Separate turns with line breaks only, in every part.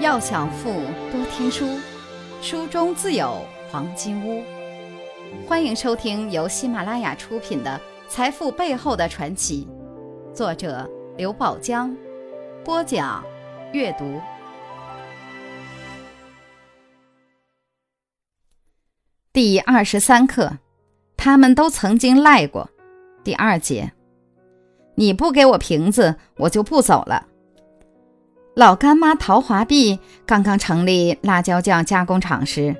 要想富，多听书，书中自有黄金屋。欢迎收听由喜马拉雅出品的《财富背后的传奇》，作者刘宝江，播讲阅读。第二十三课，他们都曾经赖过。第二节，你不给我瓶子，我就不走了。老干妈陶华碧刚刚成立辣椒酱加工厂时，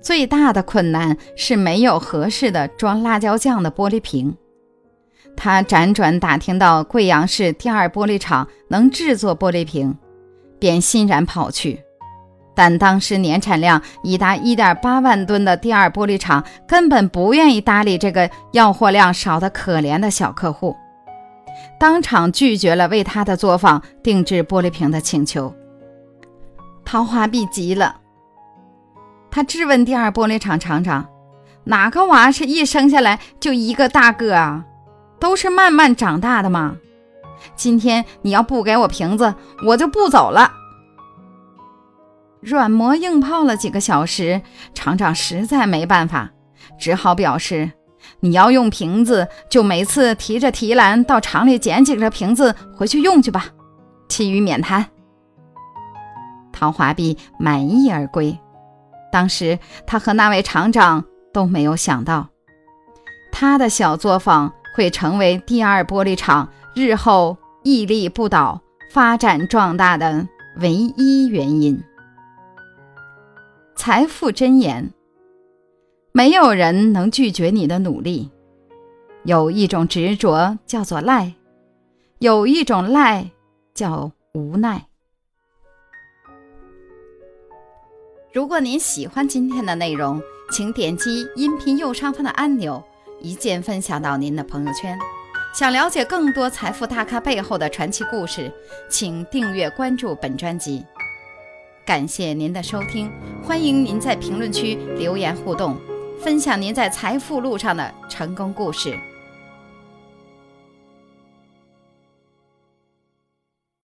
最大的困难是没有合适的装辣椒酱的玻璃瓶。他辗转打听到贵阳市第二玻璃厂能制作玻璃瓶，便欣然跑去。但当时年产量已达1.8万吨的第二玻璃厂根本不愿意搭理这个要货量少得可怜的小客户。当场拒绝了为他的作坊定制玻璃瓶的请求。陶华碧急了，他质问第二玻璃厂厂长：“哪个娃是一生下来就一个大个啊？都是慢慢长大的吗？今天你要不给我瓶子，我就不走了。”软磨硬泡了几个小时，厂长实在没办法，只好表示。你要用瓶子，就每次提着提篮到厂里捡几个瓶子回去用去吧，其余免谈。陶华碧满意而归。当时他和那位厂长都没有想到，他的小作坊会成为第二玻璃厂日后屹立不倒、发展壮大的唯一原因。财富箴言。没有人能拒绝你的努力。有一种执着叫做赖，有一种赖叫无奈。如果您喜欢今天的内容，请点击音频右上方的按钮，一键分享到您的朋友圈。想了解更多财富大咖背后的传奇故事，请订阅关注本专辑。感谢您的收听，欢迎您在评论区留言互动。分享您在财富路上的成功故事。